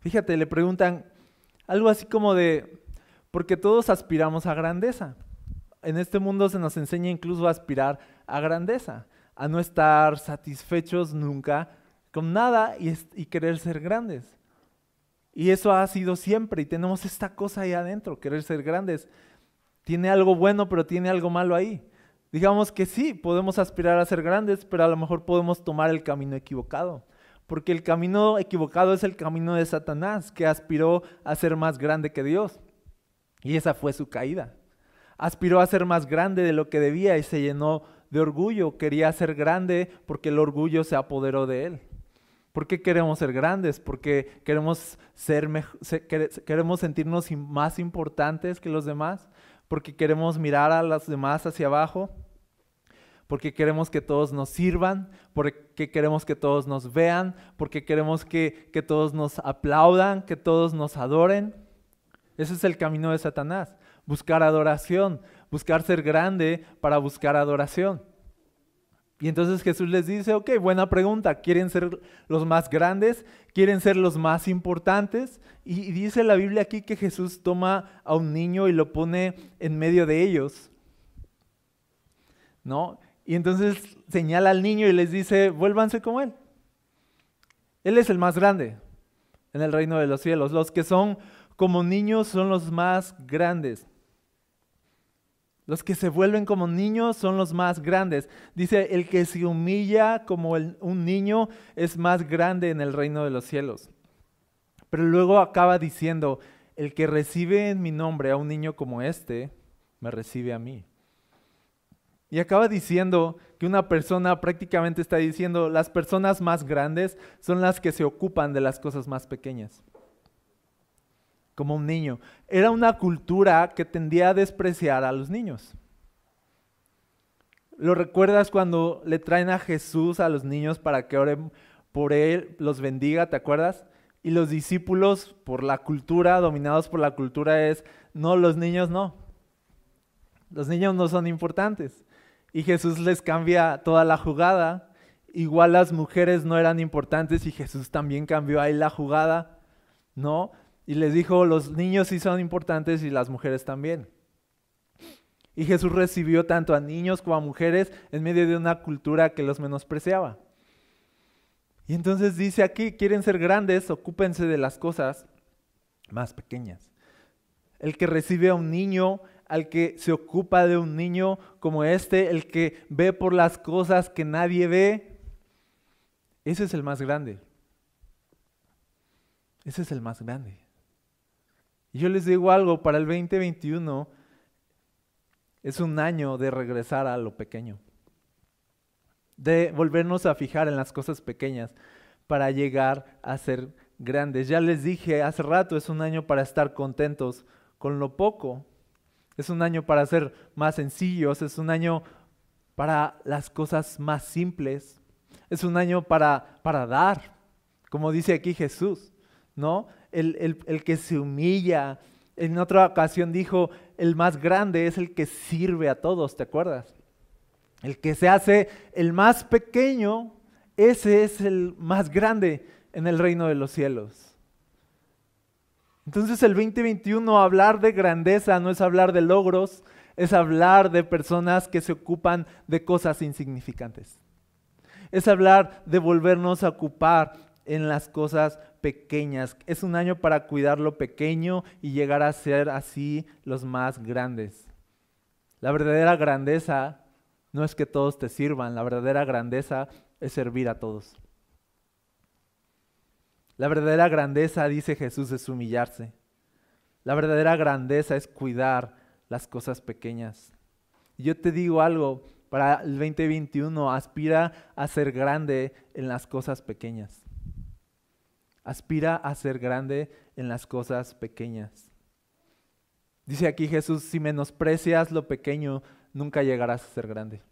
Fíjate, le preguntan algo así como de, porque todos aspiramos a grandeza. En este mundo se nos enseña incluso a aspirar a grandeza, a no estar satisfechos nunca con nada y, y querer ser grandes. Y eso ha sido siempre y tenemos esta cosa ahí adentro, querer ser grandes. Tiene algo bueno, pero tiene algo malo ahí. Digamos que sí, podemos aspirar a ser grandes, pero a lo mejor podemos tomar el camino equivocado. Porque el camino equivocado es el camino de Satanás, que aspiró a ser más grande que Dios. Y esa fue su caída. Aspiró a ser más grande de lo que debía y se llenó de orgullo. Quería ser grande porque el orgullo se apoderó de él. ¿Por qué queremos ser grandes? Porque queremos, ser queremos sentirnos más importantes que los demás. Porque queremos mirar a los demás hacia abajo porque queremos que todos nos sirvan, porque queremos que todos nos vean, porque queremos que, que todos nos aplaudan, que todos nos adoren. Ese es el camino de Satanás, buscar adoración, buscar ser grande para buscar adoración. Y entonces Jesús les dice, ok, buena pregunta, ¿quieren ser los más grandes? ¿Quieren ser los más importantes? Y dice la Biblia aquí que Jesús toma a un niño y lo pone en medio de ellos. ¿No? Y entonces señala al niño y les dice, vuélvanse como él. Él es el más grande en el reino de los cielos. Los que son como niños son los más grandes. Los que se vuelven como niños son los más grandes. Dice, el que se humilla como un niño es más grande en el reino de los cielos. Pero luego acaba diciendo, el que recibe en mi nombre a un niño como este, me recibe a mí. Y acaba diciendo que una persona prácticamente está diciendo, las personas más grandes son las que se ocupan de las cosas más pequeñas. Como un niño. Era una cultura que tendía a despreciar a los niños. ¿Lo recuerdas cuando le traen a Jesús a los niños para que oren por él, los bendiga, ¿te acuerdas? Y los discípulos, por la cultura, dominados por la cultura, es, no, los niños no. Los niños no son importantes y Jesús les cambia toda la jugada. Igual las mujeres no eran importantes y Jesús también cambió ahí la jugada, ¿no? Y les dijo, los niños sí son importantes y las mujeres también. Y Jesús recibió tanto a niños como a mujeres en medio de una cultura que los menospreciaba. Y entonces dice aquí, quieren ser grandes, ocúpense de las cosas más pequeñas. El que recibe a un niño al que se ocupa de un niño como este, el que ve por las cosas que nadie ve, ese es el más grande. Ese es el más grande. Y yo les digo algo, para el 2021 es un año de regresar a lo pequeño, de volvernos a fijar en las cosas pequeñas para llegar a ser grandes. Ya les dije hace rato, es un año para estar contentos con lo poco, es un año para ser más sencillos, es un año para las cosas más simples, es un año para, para dar, como dice aquí Jesús, ¿no? El, que se humilla. En otra ocasión dijo, el más grande es el que sirve a todos, ¿te acuerdas? El que se hace el más pequeño, ese es el más grande en el reino de los cielos. Entonces el 2021 hablar de grandeza no es hablar de logros, es hablar de personas que se ocupan de cosas insignificantes. Es hablar de volvernos a ocupar en las cosas Es un año para cuidar lo pequeño y llegar a ser así los más grandes. La verdadera grandeza no es que todos te sirvan, la verdadera grandeza es servir a todos. La verdadera grandeza, dice Jesús, es humillarse. La verdadera grandeza es cuidar las cosas pequeñas. yo te digo algo, para el 2021 aspira a ser grande en las cosas pequeñas. Aspira a ser grande en las cosas pequeñas. Dice aquí Jesús, si menosprecias lo pequeño, nunca llegarás a ser grande.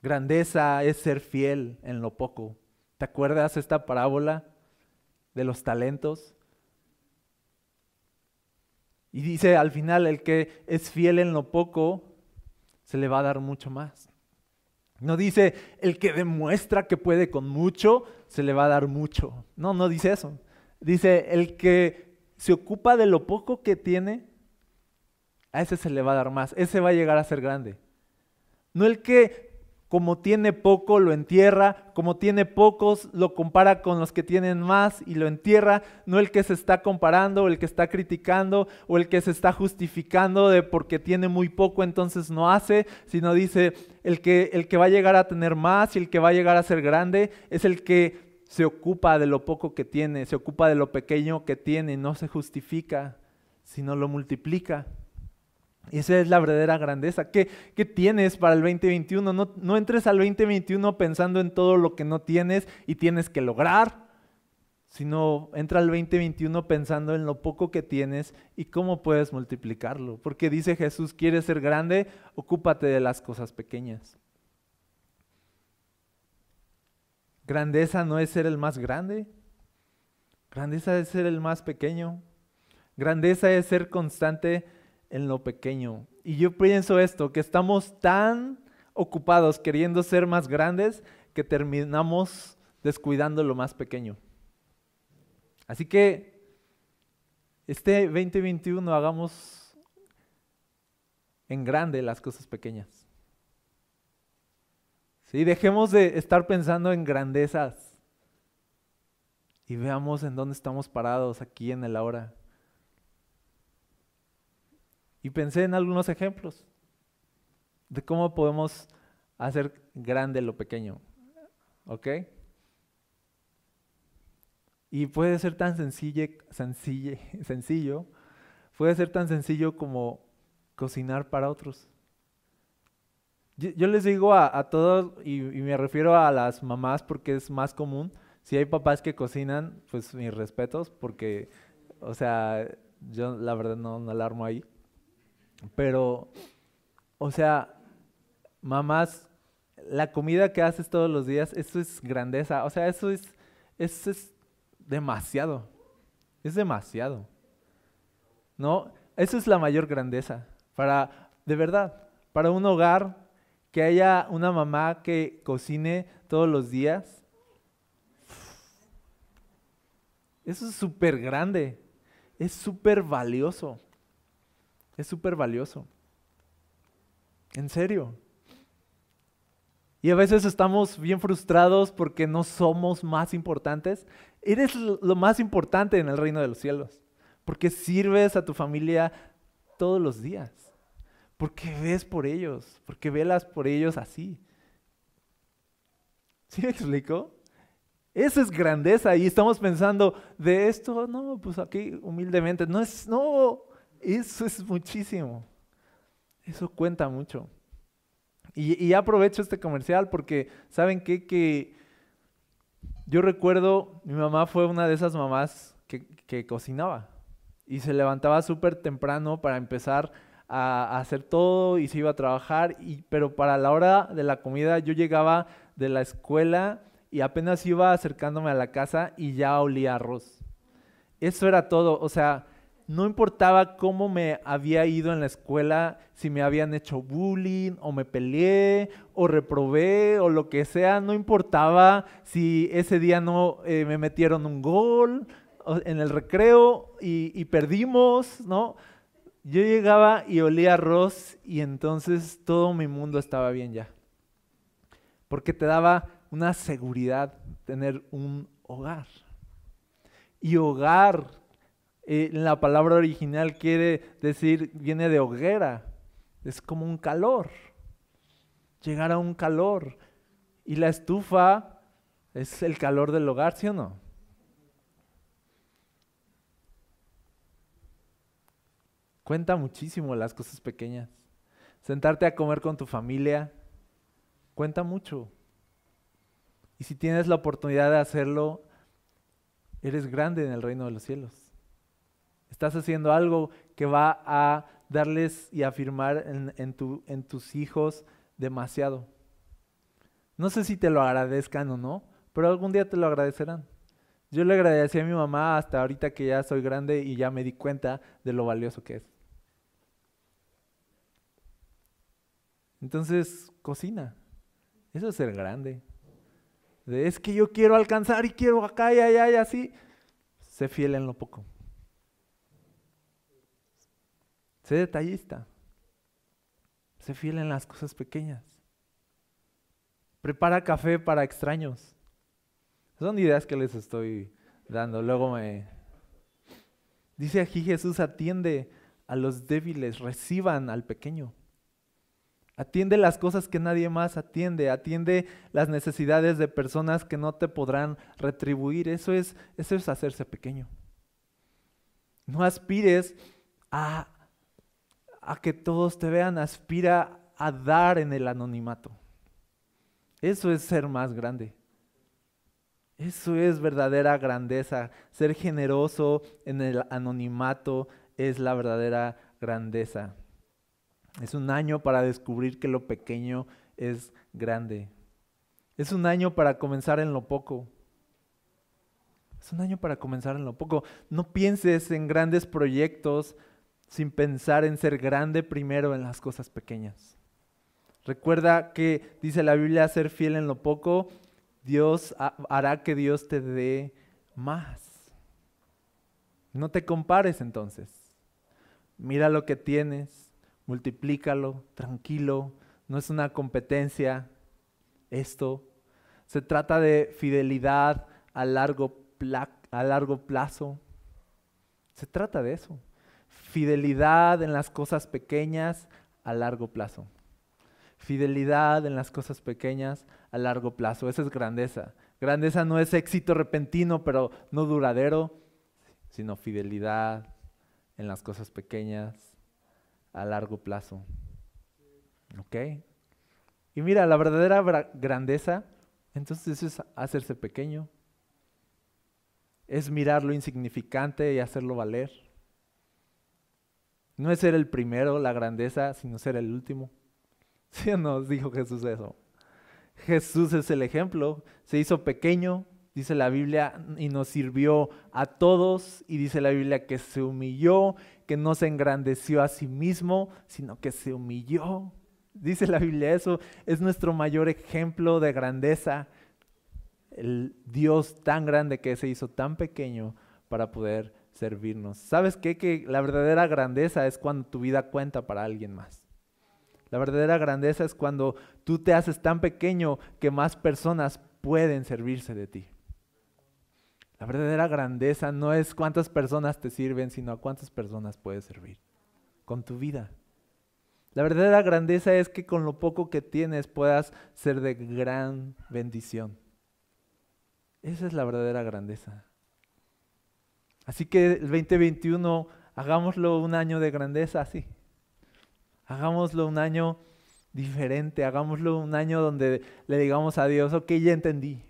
Grandeza es ser fiel en lo poco. ¿Te acuerdas esta parábola de los talentos? Y dice al final, el que es fiel en lo poco, se le va a dar mucho más. No dice, el que demuestra que puede con mucho, se le va a dar mucho. No, no dice eso. Dice, el que se ocupa de lo poco que tiene, a ese se le va a dar más. Ese va a llegar a ser grande. No el que como tiene poco, lo entierra, como tiene pocos, lo compara con los que tienen más y lo entierra, no el que se está comparando, el que está criticando, o el que se está justificando de porque tiene muy poco, entonces no hace, sino dice, el que, el que va a llegar a tener más y el que va a llegar a ser grande es el que se ocupa de lo poco que tiene, se ocupa de lo pequeño que tiene, no se justifica, sino lo multiplica. Esa es la verdadera grandeza. ¿Qué, tienes para el 2021? No, no entres al 2021 pensando en todo lo que no tienes y tienes que lograr, sino entra al 2021 pensando en lo poco que tienes y cómo puedes multiplicarlo. Porque dice Jesús, ¿quieres ser grande? Ocúpate de las cosas pequeñas. Grandeza no es ser el más grande. Grandeza es ser el más pequeño. Grandeza es ser constante en lo pequeño. Y yo pienso esto, que estamos tan ocupados queriendo ser más grandes que terminamos descuidando lo más pequeño. Así que este 2021 hagamos en grande las cosas pequeñas. Sí, dejemos de estar pensando en grandezas y veamos en dónde estamos parados aquí en el ahora. Y pensé en algunos ejemplos de cómo podemos hacer grande lo pequeño. ¿Ok? Y puede ser tan (laughs) sencillo, puede ser tan sencillo como cocinar para otros. Yo, les digo a, todos, y, me refiero a las mamás porque es más común, si hay papás que cocinan, pues mis respetos, porque, o sea, yo la verdad no alarmo ahí. Pero, o sea, mamás, la comida que haces todos los días, eso es grandeza. O sea, eso es, eso es demasiado. Es demasiado. ¿No? Eso es la mayor grandeza. Para, de verdad, para un hogar, que haya una mamá que cocine todos los días. Eso es súper grande. Es súper valioso. Es súper valioso. En serio. Y a veces estamos bien frustrados porque no somos más importantes. Eres lo más importante en el reino de los cielos. Porque sirves a tu familia todos los días. Porque ves por ellos. Porque velas por ellos así. (laughs) ¿Sí me explico? Eso es grandeza. Y estamos pensando de esto, no, pues aquí humildemente. No es, no, eso es muchísimo. Eso cuenta mucho. Y, aprovecho este comercial porque, ¿saben qué? Que yo recuerdo, mi mamá fue una de esas mamás que, cocinaba y se levantaba súper temprano para empezar a, hacer todo y se iba a trabajar, y, pero para la hora de la comida yo llegaba de la escuela y apenas iba acercándome a la casa y ya olía arroz. Eso era todo, o sea, no importaba cómo me había ido en la escuela, si me habían hecho bullying o me peleé o reprobé o lo que sea, no importaba si ese día no eh, me metieron un gol en el recreo y, y perdimos, ¿no? Yo llegaba y olía arroz y entonces todo mi mundo estaba bien ya. Porque te daba una seguridad tener un hogar. Y hogar, eh, la palabra original quiere decir, viene de hoguera, es como un calor, llegar a un calor. Y la estufa es el calor del hogar, ¿sí o no? Cuenta muchísimo las cosas pequeñas. Sentarte a comer con tu familia cuenta mucho. Y si tienes la oportunidad de hacerlo, eres grande en el reino de los cielos. Estás haciendo algo que va a darles y afirmar en, tus hijos demasiado. No sé si te lo agradezcan o no, pero algún día te lo agradecerán. Yo le agradecí a mi mamá hasta ahorita que ya soy grande y ya me di cuenta de lo valioso que es. Entonces, cocina. Eso es ser grande. es que yo quiero alcanzar y quiero acá y allá y así. Sé fiel en lo poco. Sé detallista. Sé fiel en las cosas pequeñas. Prepara café para extraños. Son ideas que les estoy dando. Luego me... Dice aquí Jesús, atiende a los débiles, reciban al pequeño. Atiende las cosas que nadie más atiende. Atiende las necesidades de personas que no te podrán retribuir. Eso es, eso es hacerse pequeño. No aspires a, a que todos te vean. Aspira a dar en el anonimato. Eso es ser más grande. Eso es verdadera grandeza. Ser generoso en el anonimato es la verdadera grandeza. Es un año para descubrir que lo pequeño es grande. Es un año para comenzar en lo poco. Es un año para comenzar en lo poco. No pienses en grandes proyectos sin pensar en ser grande primero en las cosas pequeñas. Recuerda que dice la Biblia, ser fiel en lo poco, Dios hará que Dios te dé más. No te compares entonces. Mira lo que tienes, multiplícalo, tranquilo, no es una competencia esto. Se trata de fidelidad a largo, a largo plazo. Se trata de eso. Fidelidad en las cosas pequeñas a largo plazo. Fidelidad en las cosas pequeñas a largo plazo. Esa es grandeza. Grandeza no es éxito repentino, pero no duradero, sino fidelidad en las cosas pequeñas a largo plazo. ¿Ok? Y mira, la verdadera grandeza, entonces es hacerse pequeño. Es mirar lo insignificante y hacerlo valer. No es ser el primero, la grandeza, sino ser el último. (laughs) ¿Sí o no? Dijo Jesús eso. Jesús es el ejemplo. Se hizo pequeño, dice la Biblia, y nos sirvió a todos. Y dice la Biblia que se humilló que no se engrandeció a sí mismo, sino que se humilló. Dice la Biblia eso, es nuestro mayor ejemplo de grandeza. El Dios tan grande que se hizo tan pequeño para poder servirnos. ¿Sabes qué? Que la verdadera grandeza es cuando tu vida cuenta para alguien más. La verdadera grandeza es cuando tú te haces tan pequeño que más personas pueden servirse de ti. La verdadera grandeza no es cuántas personas te sirven, sino a cuántas personas puedes servir con tu vida. La verdadera grandeza es que con lo poco que tienes puedas ser de gran bendición. Esa es la verdadera grandeza. Así que el 2021 hagámoslo un año de grandeza así. Hagámoslo un año diferente, hagámoslo un año donde le digamos a Dios, ok, ya entendí,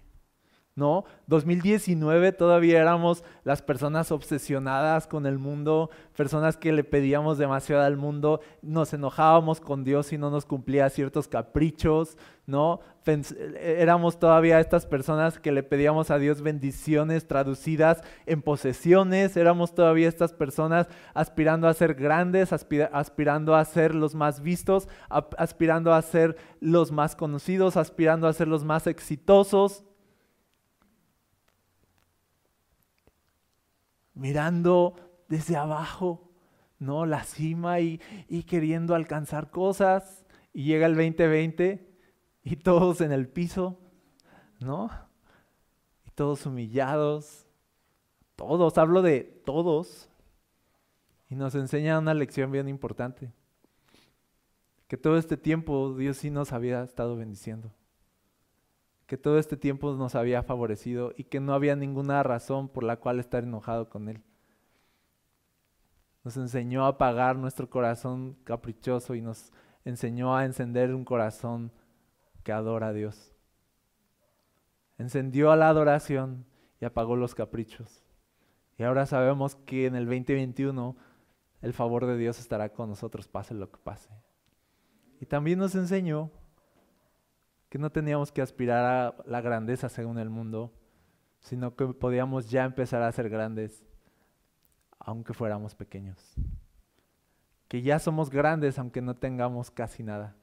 ¿no? 2019 todavía éramos las personas obsesionadas con el mundo, personas que le pedíamos demasiado al mundo, nos enojábamos con Dios si no nos cumplía ciertos caprichos, ¿no? éramos todavía estas personas que le pedíamos a Dios bendiciones traducidas en posesiones, éramos todavía estas personas aspirando a ser grandes, aspirando a ser los más vistos, aspirando a ser los más conocidos, aspirando a ser los más exitosos. Mirando desde abajo, ¿no? La cima y, y queriendo alcanzar cosas. Y llega el 2020 y todos en el piso, ¿no? Y todos humillados, todos, hablo de todos. Y nos enseña una lección bien importante. Que todo este tiempo Dios sí nos había estado bendiciendo. Que todo este tiempo nos había favorecido y que no había ninguna razón por la cual estar enojado con Él. Nos enseñó a apagar nuestro corazón caprichoso y nos enseñó a encender un corazón que adora a Dios. Encendió a la adoración y apagó los caprichos. Y ahora sabemos que en el 2021 el favor de Dios estará con nosotros, pase lo que pase. Y también nos enseñó que no teníamos que aspirar a la grandeza según el mundo, sino que podíamos ya empezar a ser grandes, aunque fuéramos pequeños. Que ya somos grandes aunque no tengamos casi nada.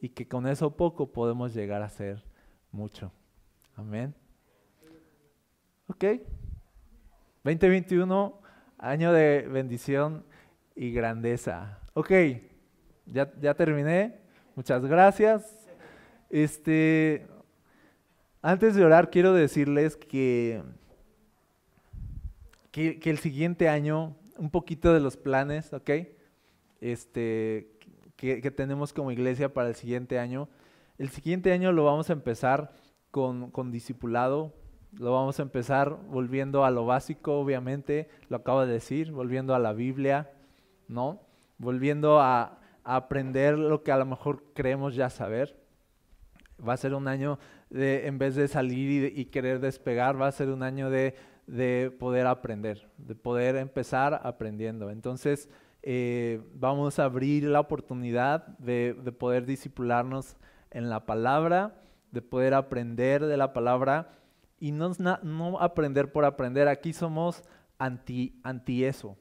Y que con eso poco podemos llegar a ser mucho. Amén. Ok. 2021, año de bendición y grandeza. Ok, ya, ya terminé. Muchas gracias. Este, antes de orar, quiero decirles que, que, el siguiente año, un poquito de los planes, ¿ok? Este, que, que, tenemos como iglesia para el siguiente año. El siguiente año lo vamos a empezar con, con discipulado. Lo vamos a empezar volviendo a lo básico, obviamente, lo acabo de decir, volviendo a la Biblia, ¿no? Volviendo a, aprender lo que a lo mejor creemos ya saber. Va a ser un año de, en vez de salir y, querer despegar, va a ser un año de, poder aprender, de poder empezar aprendiendo. Entonces, eh, vamos a abrir la oportunidad de, poder disipularnos en la palabra, de poder aprender de la palabra y no, no aprender por aprender. Aquí somos anti, anti eso,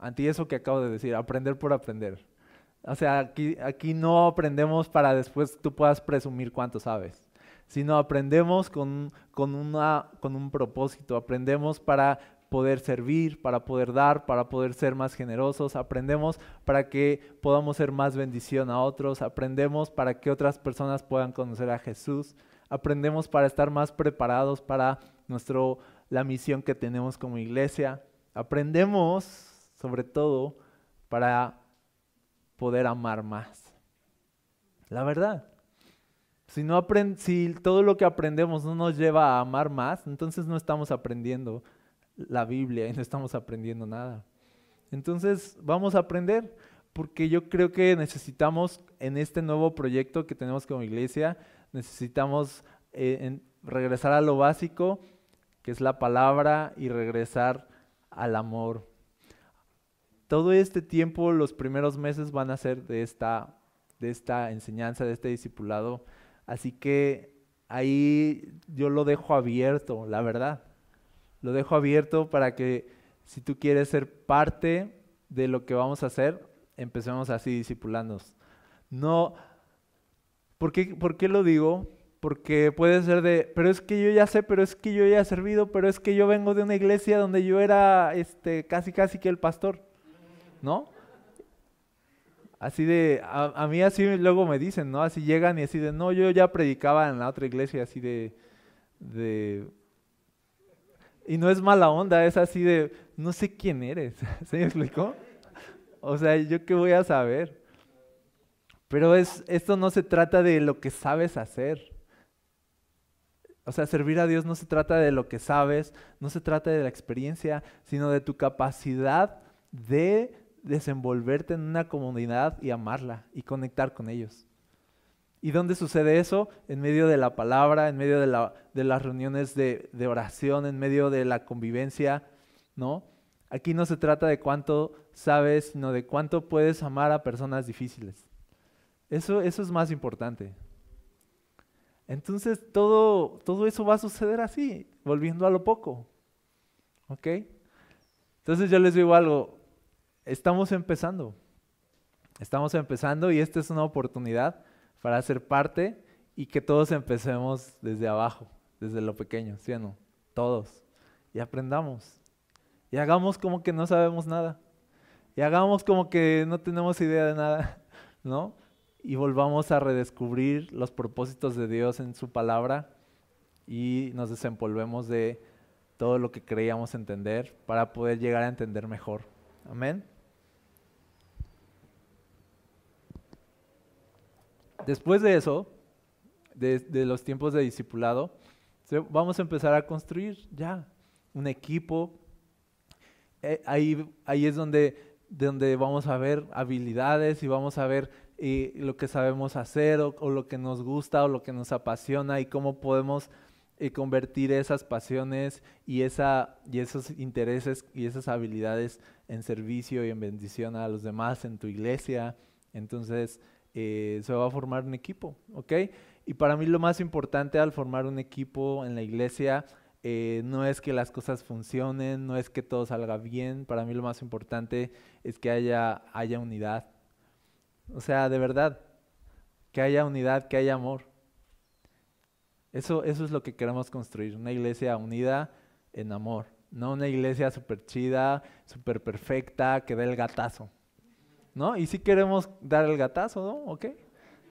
anti eso que acabo de decir, aprender por aprender. O sea, aquí, aquí no aprendemos para después tú puedas presumir cuánto sabes, sino aprendemos con, con, una, con un propósito, aprendemos para poder servir, para poder dar, para poder ser más generosos, aprendemos para que podamos ser más bendición a otros, aprendemos para que otras personas puedan conocer a Jesús, aprendemos para estar más preparados para nuestro, la misión que tenemos como iglesia, aprendemos sobre todo para poder amar más. La verdad. Si, no si todo lo que aprendemos no nos lleva a amar más, entonces no estamos aprendiendo la Biblia y no estamos aprendiendo nada. Entonces vamos a aprender porque yo creo que necesitamos en este nuevo proyecto que tenemos como iglesia, necesitamos eh, regresar a lo básico, que es la palabra, y regresar al amor todo este tiempo, los primeros meses van a ser de esta, de esta enseñanza, de este discipulado. Así que ahí yo lo dejo abierto, la verdad. Lo dejo abierto para que si tú quieres ser parte de lo que vamos a hacer, empecemos así discipulándonos. No, ¿por qué, ¿por qué lo digo? Porque puede ser de, pero es que yo ya sé, pero es que yo ya he servido, pero es que yo vengo de una iglesia donde yo era este, casi casi que el pastor. ¿No? Así de, a, mí así luego me dicen, ¿no? Así llegan y así de, no, yo ya predicaba en la otra iglesia, así de, de... Y no es mala onda, es así de, no sé quién eres, (laughs) ¿se me explicó? O sea, ¿yo qué voy a saber? Pero es, esto no se trata de lo que sabes hacer. O sea, servir a Dios no se trata de lo que sabes, no se trata de la experiencia, sino de tu capacidad de desenvolverte en una comunidad y amarla y conectar con ellos. ¿Y dónde sucede eso? En medio de la palabra, en medio de, la, de las reuniones de, de, oración, en medio de la convivencia, ¿no? Aquí no se trata de cuánto sabes, sino de cuánto puedes amar a personas difíciles. Eso, eso es más importante. Entonces todo, todo eso va a suceder así, volviendo a lo poco. ¿Ok? Entonces yo les digo algo, estamos empezando. Estamos empezando y esta es una oportunidad para ser parte y que todos empecemos desde abajo, desde lo pequeño, ¿sí o no? Todos. Y aprendamos. Y hagamos como que no sabemos nada. Y hagamos como que no tenemos idea de nada, (laughs) ¿no? Y volvamos a redescubrir los propósitos de Dios en su palabra y nos desempolvemos de todo lo que creíamos entender para poder llegar a entender mejor. Amén. Después de eso, de, los tiempos de discipulado, vamos a empezar a construir ya un equipo. Eh, ahí, ahí es donde, donde vamos a ver habilidades y vamos a ver eh, lo que sabemos hacer o, lo que nos gusta o lo que nos apasiona y cómo podemos eh, convertir esas pasiones y, esa, y esos intereses y esas habilidades en servicio y en bendición a los demás en tu iglesia. Entonces, eh, se va a formar un equipo, ¿ok? Y para mí lo más importante al formar un equipo en la iglesia eh, no es que las cosas funcionen, no es que todo salga bien, para mí lo más importante es que haya, unidad. O sea, de verdad, que haya unidad, que haya amor. Eso, eso es lo que queremos construir, una iglesia unida en amor, no una iglesia súper chida, súper perfecta, que dé el gatazo. ¿No? Y si queremos dar el gatazo, ¿no? ¿Ok?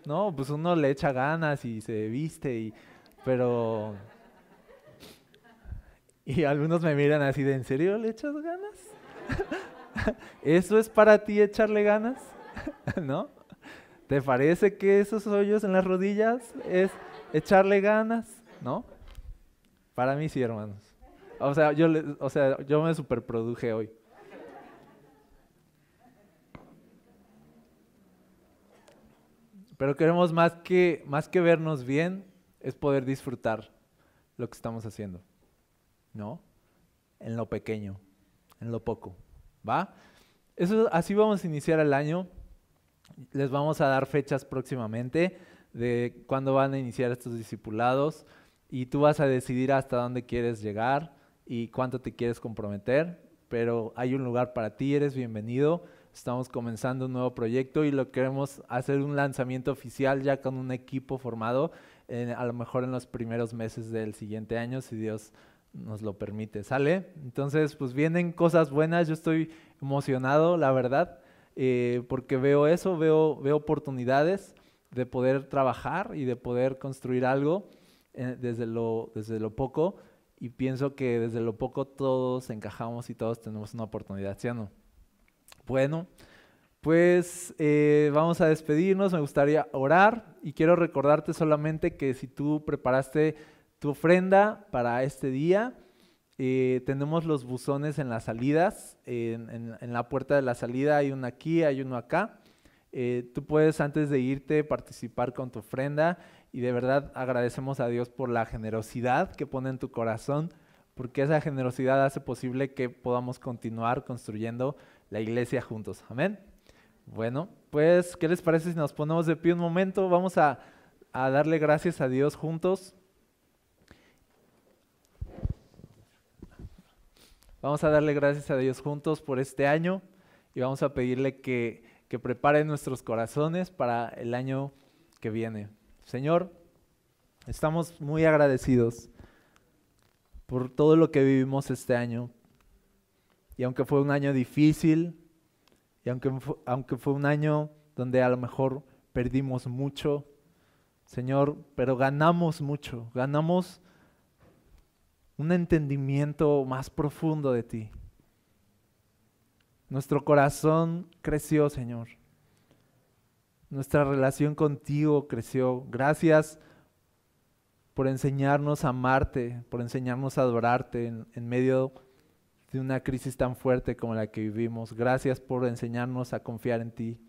No, pues uno le echa ganas y se viste, y, pero... Y algunos me miran así de, ¿en serio le echas ganas? (laughs) ¿Eso es para ti echarle ganas? (laughs) ¿No? ¿Te parece que esos hoyos en las rodillas es echarle ganas? ¿No? Para mí sí, hermanos. O sea, yo, o sea, yo me superproduje hoy. Pero queremos más que, más que vernos bien, es poder disfrutar lo que estamos haciendo. ¿No? En lo pequeño, en lo poco. ¿Va? Eso, así vamos a iniciar el año. Les vamos a dar fechas próximamente de cuándo van a iniciar estos discipulados y tú vas a decidir hasta dónde quieres llegar y cuánto te quieres comprometer, pero hay un lugar para ti, eres bienvenido. Estamos comenzando un nuevo proyecto y lo queremos hacer un lanzamiento oficial ya con un equipo formado, a lo mejor en los primeros meses del siguiente año, si Dios nos lo permite. ¿Sale? Entonces, pues vienen cosas buenas, yo estoy emocionado, la verdad, eh, porque veo eso, veo, veo oportunidades de poder trabajar y de poder construir algo eh, desde, lo, desde lo poco y pienso que desde lo poco todos encajamos y todos tenemos una oportunidad, ¿sí o no? Bueno, pues eh, vamos a despedirnos, me gustaría orar y quiero recordarte solamente que si tú preparaste tu ofrenda para este día, eh, tenemos los buzones en las salidas, en, la puerta de la salida hay uno aquí, hay uno acá. Eh, tú puedes antes de irte participar con tu ofrenda y de verdad agradecemos a Dios por la generosidad que pone en tu corazón, porque esa generosidad hace posible que podamos continuar construyendo la iglesia juntos. Amén. Bueno, pues, ¿qué les parece si nos ponemos de pie un momento? Vamos a, darle gracias a Dios juntos. Vamos a darle gracias a Dios juntos por este año y vamos a pedirle que, que prepare nuestros corazones para el año que viene. Señor, estamos muy agradecidos por todo lo que vivimos este año, y aunque fue un año difícil, y aunque, aunque fue un año donde a lo mejor perdimos mucho, Señor, pero ganamos mucho, ganamos un entendimiento más profundo de ti. Nuestro corazón creció, Señor. Nuestra relación contigo creció. Gracias por enseñarnos a amarte, por enseñarnos a adorarte en, en medio de una crisis tan fuerte como la que vivimos. Gracias por enseñarnos a confiar en ti.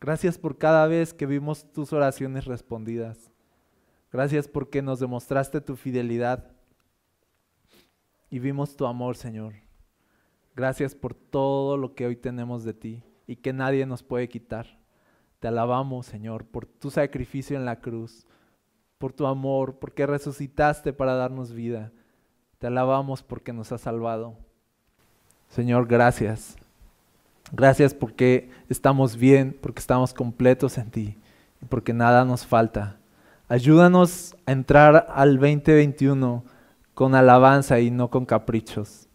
Gracias por cada vez que vimos tus oraciones respondidas. Gracias porque nos demostraste tu fidelidad y vimos tu amor, Señor. Gracias por todo lo que hoy tenemos de ti y que nadie nos puede quitar. Te alabamos, Señor, por tu sacrificio en la cruz, por tu amor, porque resucitaste para darnos vida. Te alabamos porque nos has salvado. Señor, gracias. Gracias porque estamos bien, porque estamos completos en ti y porque nada nos falta. Ayúdanos a entrar al 2021 con alabanza y no con caprichos,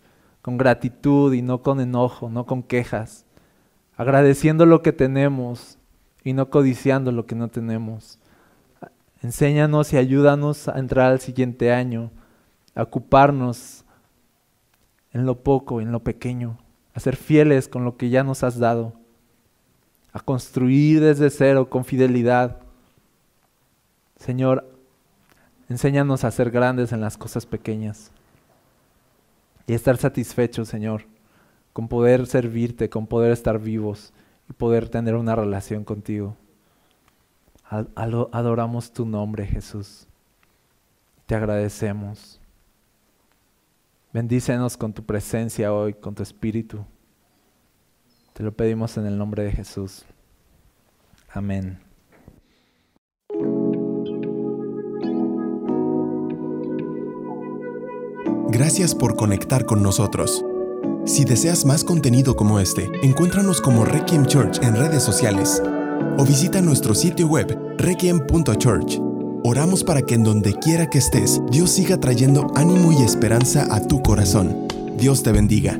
con gratitud y no con enojo, no con quejas, agradeciendo lo que tenemos y no codiciando lo que no tenemos. Enséñanos y ayúdanos a entrar al siguiente año a ocuparnos en lo poco, en lo pequeño, a ser fieles con lo que ya nos has dado, a construir desde cero con fidelidad. Señor, enséñanos a ser grandes en las cosas pequeñas y estar satisfechos, Señor, con poder servirte, con poder estar vivos y poder tener una relación contigo. Adoramos tu nombre, Jesús. Te agradecemos. Bendícenos con tu presencia hoy, con tu espíritu. Te lo pedimos en el nombre de Jesús. Amén. Gracias por conectar con nosotros. Si deseas más contenido como este, encuéntranos como Requiem Church en redes sociales o visita nuestro sitio web requiem.church. Oramos para que en donde quiera que estés, Dios siga trayendo ánimo y esperanza a tu corazón. Dios te bendiga.